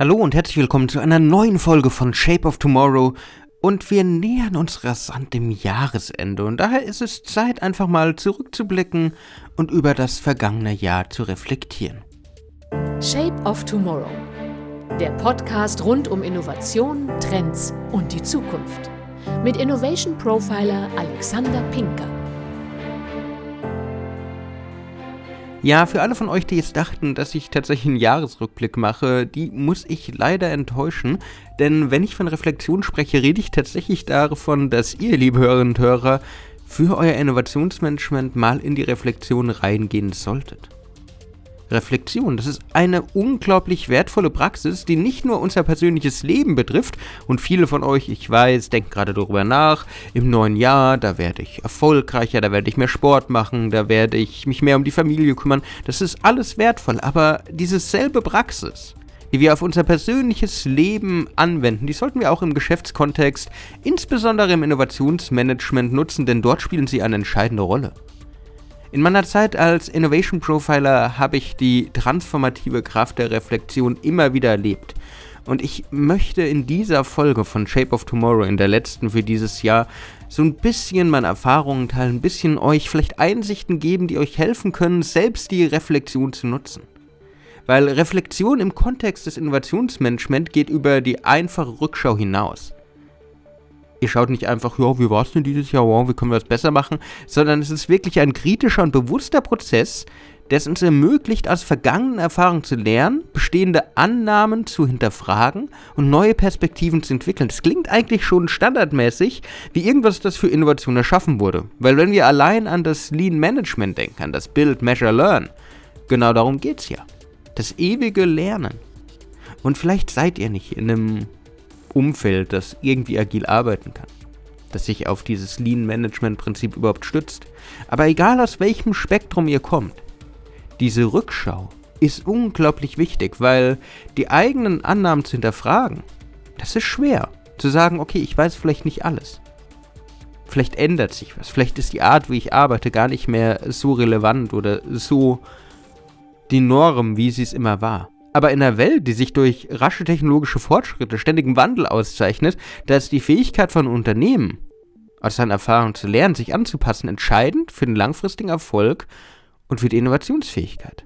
Hallo und herzlich willkommen zu einer neuen Folge von Shape of Tomorrow. Und wir nähern uns rasant dem Jahresende und daher ist es Zeit, einfach mal zurückzublicken und über das vergangene Jahr zu reflektieren. Shape of Tomorrow. Der Podcast rund um Innovation, Trends und die Zukunft. Mit Innovation Profiler Alexander Pinker. Ja, für alle von euch, die jetzt dachten, dass ich tatsächlich einen Jahresrückblick mache, die muss ich leider enttäuschen. Denn wenn ich von Reflexion spreche, rede ich tatsächlich davon, dass ihr, liebe Hörerinnen und Hörer, für euer Innovationsmanagement mal in die Reflexion reingehen solltet. Reflexion. Das ist eine unglaublich wertvolle Praxis, die nicht nur unser persönliches Leben betrifft. Und viele von euch, ich weiß, denken gerade darüber nach. Im neuen Jahr, da werde ich erfolgreicher, da werde ich mehr Sport machen, da werde ich mich mehr um die Familie kümmern. Das ist alles wertvoll. Aber diese selbe Praxis, die wir auf unser persönliches Leben anwenden, die sollten wir auch im Geschäftskontext, insbesondere im Innovationsmanagement nutzen, denn dort spielen sie eine entscheidende Rolle. In meiner Zeit als Innovation Profiler habe ich die transformative Kraft der Reflexion immer wieder erlebt. Und ich möchte in dieser Folge von Shape of Tomorrow, in der letzten für dieses Jahr, so ein bisschen meine Erfahrungen teilen, ein bisschen euch vielleicht Einsichten geben, die euch helfen können, selbst die Reflexion zu nutzen. Weil Reflexion im Kontext des Innovationsmanagement geht über die einfache Rückschau hinaus. Ihr schaut nicht einfach, ja, wie war es denn dieses Jahr, wow, wie können wir das besser machen, sondern es ist wirklich ein kritischer und bewusster Prozess, der es uns ermöglicht, aus vergangenen Erfahrungen zu lernen, bestehende Annahmen zu hinterfragen und neue Perspektiven zu entwickeln. Das klingt eigentlich schon standardmäßig, wie irgendwas, das für Innovation erschaffen wurde. Weil wenn wir allein an das Lean Management denken, an das Build, Measure, Learn, genau darum geht es ja. Das ewige Lernen. Und vielleicht seid ihr nicht in einem Umfeld, das irgendwie agil arbeiten kann. Das sich auf dieses Lean-Management-Prinzip überhaupt stützt. Aber egal aus welchem Spektrum ihr kommt, diese Rückschau ist unglaublich wichtig, weil die eigenen Annahmen zu hinterfragen, das ist schwer. Zu sagen, okay, ich weiß vielleicht nicht alles. Vielleicht ändert sich was. Vielleicht ist die Art, wie ich arbeite, gar nicht mehr so relevant oder so die Norm, wie sie es immer war. Aber in einer Welt, die sich durch rasche technologische Fortschritte, ständigen Wandel auszeichnet, da ist die Fähigkeit von Unternehmen, aus seinen Erfahrungen zu lernen, sich anzupassen, entscheidend für den langfristigen Erfolg und für die Innovationsfähigkeit.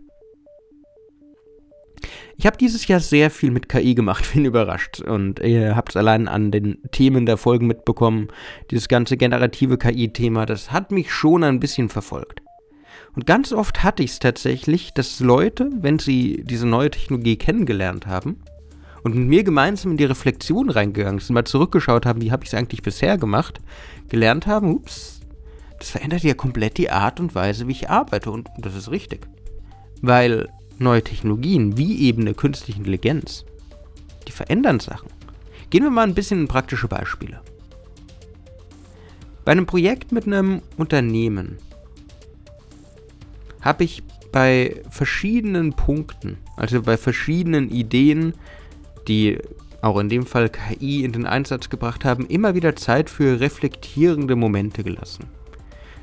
Ich habe dieses Jahr sehr viel mit KI gemacht, bin überrascht. Und ihr habt es allein an den Themen der Folgen mitbekommen. Dieses ganze generative KI-Thema, das hat mich schon ein bisschen verfolgt. Und ganz oft hatte ich es tatsächlich, dass Leute, wenn sie diese neue Technologie kennengelernt haben und mit mir gemeinsam in die Reflexion reingegangen sind, mal zurückgeschaut haben, wie habe ich es eigentlich bisher gemacht, gelernt haben, ups, das verändert ja komplett die Art und Weise, wie ich arbeite. Und das ist richtig. Weil neue Technologien, wie eben eine künstliche Intelligenz, die verändern Sachen. Gehen wir mal ein bisschen in praktische Beispiele. Bei einem Projekt mit einem Unternehmen habe ich bei verschiedenen Punkten, also bei verschiedenen Ideen, die auch in dem Fall KI in den Einsatz gebracht haben, immer wieder Zeit für reflektierende Momente gelassen.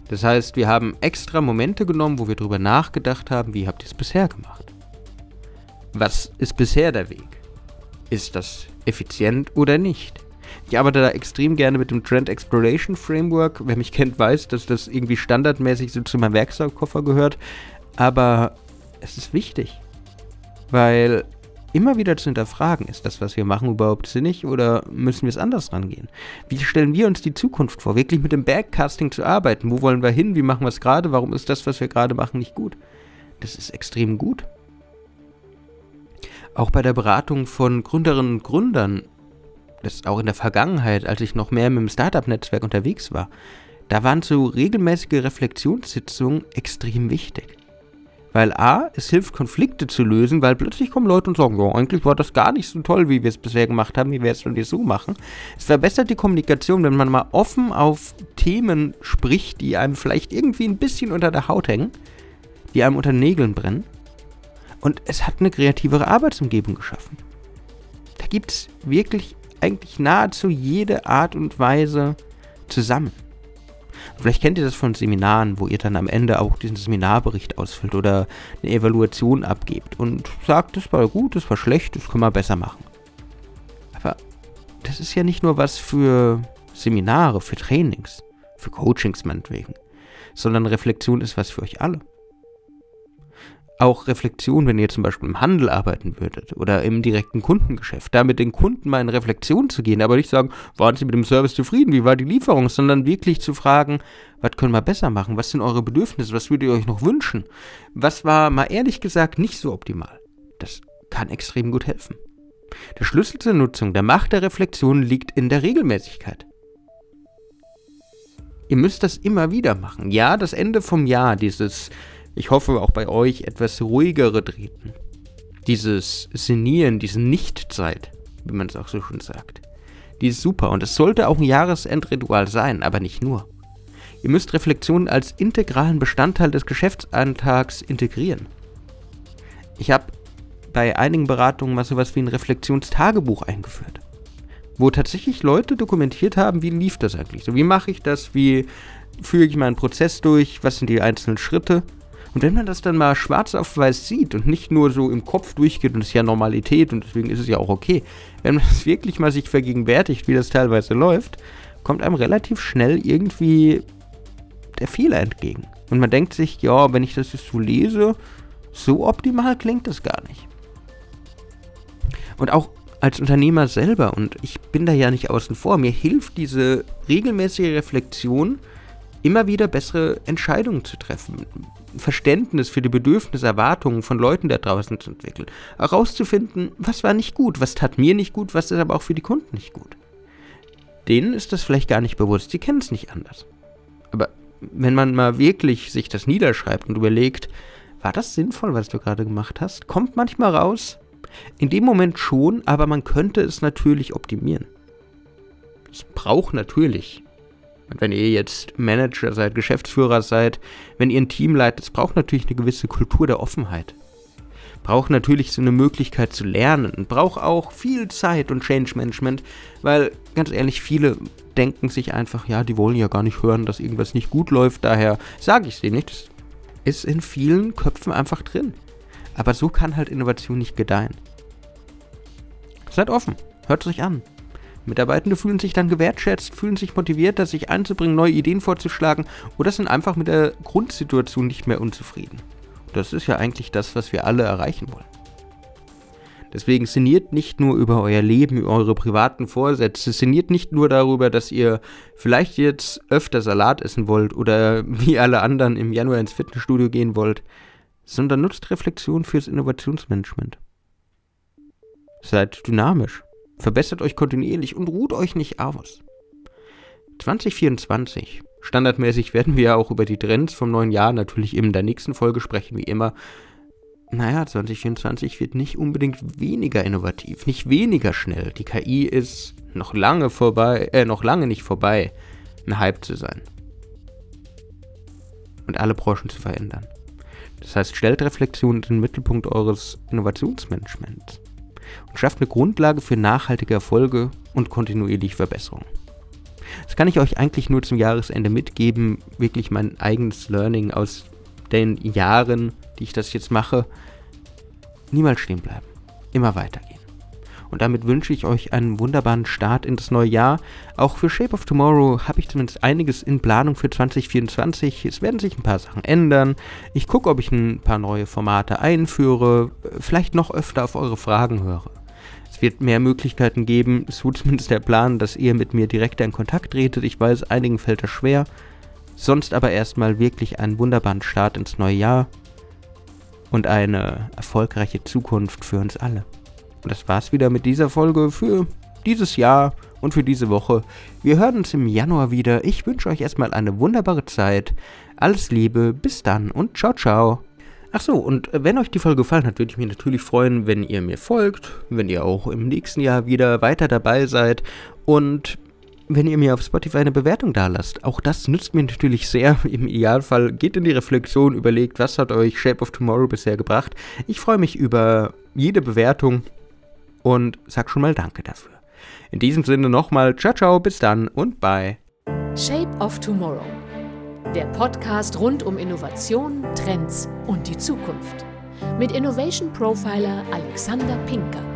Das heißt, wir haben extra Momente genommen, wo wir darüber nachgedacht haben, wie habt ihr es bisher gemacht? Was ist bisher der Weg? Ist das effizient oder nicht? Ich arbeite da extrem gerne mit dem Trend Exploration Framework. Wer mich kennt, weiß, dass das irgendwie standardmäßig so zu meinem Werkzeugkoffer gehört. Aber es ist wichtig. Weil immer wieder zu hinterfragen, ist das, was wir machen, überhaupt sinnig oder müssen wir es anders rangehen? Wie stellen wir uns die Zukunft vor? Wirklich mit dem Backcasting zu arbeiten. Wo wollen wir hin? Wie machen wir es gerade? Warum ist das, was wir gerade machen, nicht gut? Das ist extrem gut. Auch bei der Beratung von Gründerinnen und Gründern das auch in der Vergangenheit, als ich noch mehr mit dem Startup-Netzwerk unterwegs war, da waren so regelmäßige Reflexionssitzungen extrem wichtig. Weil A, es hilft, Konflikte zu lösen, weil plötzlich kommen Leute und sagen, ja, eigentlich war das gar nicht so toll, wie wir es bisher gemacht haben, wie wir es jetzt so machen. Es verbessert die Kommunikation, wenn man mal offen auf Themen spricht, die einem vielleicht irgendwie ein bisschen unter der Haut hängen, die einem unter Nägeln brennen. Und es hat eine kreativere Arbeitsumgebung geschaffen. Da gibt es wirklich eigentlich nahezu jede Art und Weise zusammen. Vielleicht kennt ihr das von Seminaren, wo ihr dann am Ende auch diesen Seminarbericht ausfüllt oder eine Evaluation abgebt und sagt, das war gut, das war schlecht, das können wir besser machen. Aber das ist ja nicht nur was für Seminare, für Trainings, für Coachings meinetwegen, sondern Reflexion ist was für euch alle auch Reflexion, wenn ihr zum Beispiel im Handel arbeiten würdet oder im direkten Kundengeschäft, da mit den Kunden mal in Reflexion zu gehen, aber nicht sagen, waren Sie mit dem Service zufrieden, wie war die Lieferung, sondern wirklich zu fragen, was können wir besser machen, was sind eure Bedürfnisse, was würdet ihr euch noch wünschen, was war mal ehrlich gesagt nicht so optimal. Das kann extrem gut helfen. Der Schlüssel zur Nutzung der Macht der Reflexion liegt in der Regelmäßigkeit. Ihr müsst das immer wieder machen. Ja, das Ende vom Jahr, dieses ich hoffe auch bei euch etwas ruhigere Treten. Dieses Senieren, diese Nichtzeit, wie man es auch so schön sagt. Die ist super und es sollte auch ein Jahresendritual sein, aber nicht nur. Ihr müsst Reflexionen als integralen Bestandteil des Geschäftsalltags integrieren. Ich habe bei einigen Beratungen mal sowas wie ein Reflexionstagebuch eingeführt, wo tatsächlich Leute dokumentiert haben, wie lief das eigentlich? So, wie mache ich das? Wie führe ich meinen Prozess durch? Was sind die einzelnen Schritte? Und wenn man das dann mal schwarz auf weiß sieht und nicht nur so im Kopf durchgeht, und das ist ja Normalität und deswegen ist es ja auch okay, wenn man das wirklich mal sich vergegenwärtigt, wie das teilweise läuft, kommt einem relativ schnell irgendwie der Fehler entgegen. Und man denkt sich, ja, wenn ich das jetzt so lese, so optimal klingt das gar nicht. Und auch als Unternehmer selber, und ich bin da ja nicht außen vor, mir hilft diese regelmäßige Reflexion, immer wieder bessere Entscheidungen zu treffen. Verständnis für die Bedürfnisse, Erwartungen von Leuten da draußen zu entwickeln. Herauszufinden, was war nicht gut, was tat mir nicht gut, was ist aber auch für die Kunden nicht gut. Denen ist das vielleicht gar nicht bewusst, sie kennen es nicht anders. Aber wenn man mal wirklich sich das niederschreibt und überlegt, war das sinnvoll, was du gerade gemacht hast, kommt manchmal raus, in dem Moment schon, aber man könnte es natürlich optimieren. Es braucht natürlich und wenn ihr jetzt Manager seid, Geschäftsführer seid, wenn ihr ein Team leitet, es braucht natürlich eine gewisse Kultur der Offenheit. Braucht natürlich so eine Möglichkeit zu lernen. Braucht auch viel Zeit und Change Management, weil ganz ehrlich, viele denken sich einfach, ja, die wollen ja gar nicht hören, dass irgendwas nicht gut läuft, daher sage ich denen nicht. Das ist in vielen Köpfen einfach drin. Aber so kann halt Innovation nicht gedeihen. Seid offen, hört es euch an. Mitarbeitende fühlen sich dann gewertschätzt, fühlen sich motiviert, sich einzubringen, neue Ideen vorzuschlagen oder sind einfach mit der Grundsituation nicht mehr unzufrieden. Und das ist ja eigentlich das, was wir alle erreichen wollen. Deswegen sinniert nicht nur über euer Leben, über eure privaten Vorsätze, sinniert nicht nur darüber, dass ihr vielleicht jetzt öfter Salat essen wollt oder wie alle anderen im Januar ins Fitnessstudio gehen wollt, sondern nutzt Reflexion fürs Innovationsmanagement. Seid dynamisch, verbessert euch kontinuierlich und ruht euch nicht aus. 2024. Standardmäßig werden wir ja auch über die Trends vom neuen Jahr natürlich in der nächsten Folge sprechen, wie immer. Naja, 2024 wird nicht unbedingt weniger innovativ, nicht weniger schnell. Die KI ist noch lange vorbei, äh, noch lange nicht vorbei, ein Hype zu sein. Und alle Branchen zu verändern. Das heißt, stellt Reflexion in den Mittelpunkt eures Innovationsmanagements und schafft eine Grundlage für nachhaltige Erfolge und kontinuierliche Verbesserung. Das kann ich euch eigentlich nur zum Jahresende mitgeben, wirklich mein eigenes Learning aus den Jahren, die ich das jetzt mache. Niemals stehen bleiben, immer weitergehen. Und damit wünsche ich euch einen wunderbaren Start in das neue Jahr. Auch für Shape of Tomorrow habe ich zumindest einiges in Planung für 2024. Es werden sich ein paar Sachen ändern. Ich gucke, ob ich ein paar neue Formate einführe, vielleicht noch öfter auf eure Fragen höre. Es wird mehr Möglichkeiten geben, so zumindest der Plan, dass ihr mit mir direkt in Kontakt tretet. Ich weiß, einigen fällt das schwer. Sonst aber erstmal wirklich einen wunderbaren Start ins neue Jahr und eine erfolgreiche Zukunft für uns alle. Und das war's wieder mit dieser Folge für dieses Jahr und für diese Woche. Wir hören uns im Januar wieder. Ich wünsche euch erstmal eine wunderbare Zeit. Alles Liebe, bis dann und ciao, ciao. Ach so, und wenn euch die Folge gefallen hat, würde ich mich natürlich freuen, wenn ihr mir folgt, wenn ihr auch im nächsten Jahr wieder weiter dabei seid und wenn ihr mir auf Spotify eine Bewertung da lasst. Auch das nützt mir natürlich sehr. Im Idealfall geht in die Reflexion, überlegt, was hat euch Shape of Tomorrow bisher gebracht. Ich freue mich über jede Bewertung und sag schon mal Danke dafür. In diesem Sinne nochmal, ciao, ciao, bis dann und bye. Shape of Tomorrow der Podcast rund um Innovation, Trends und die Zukunft. Mit Innovation Profiler Alexander Pinker.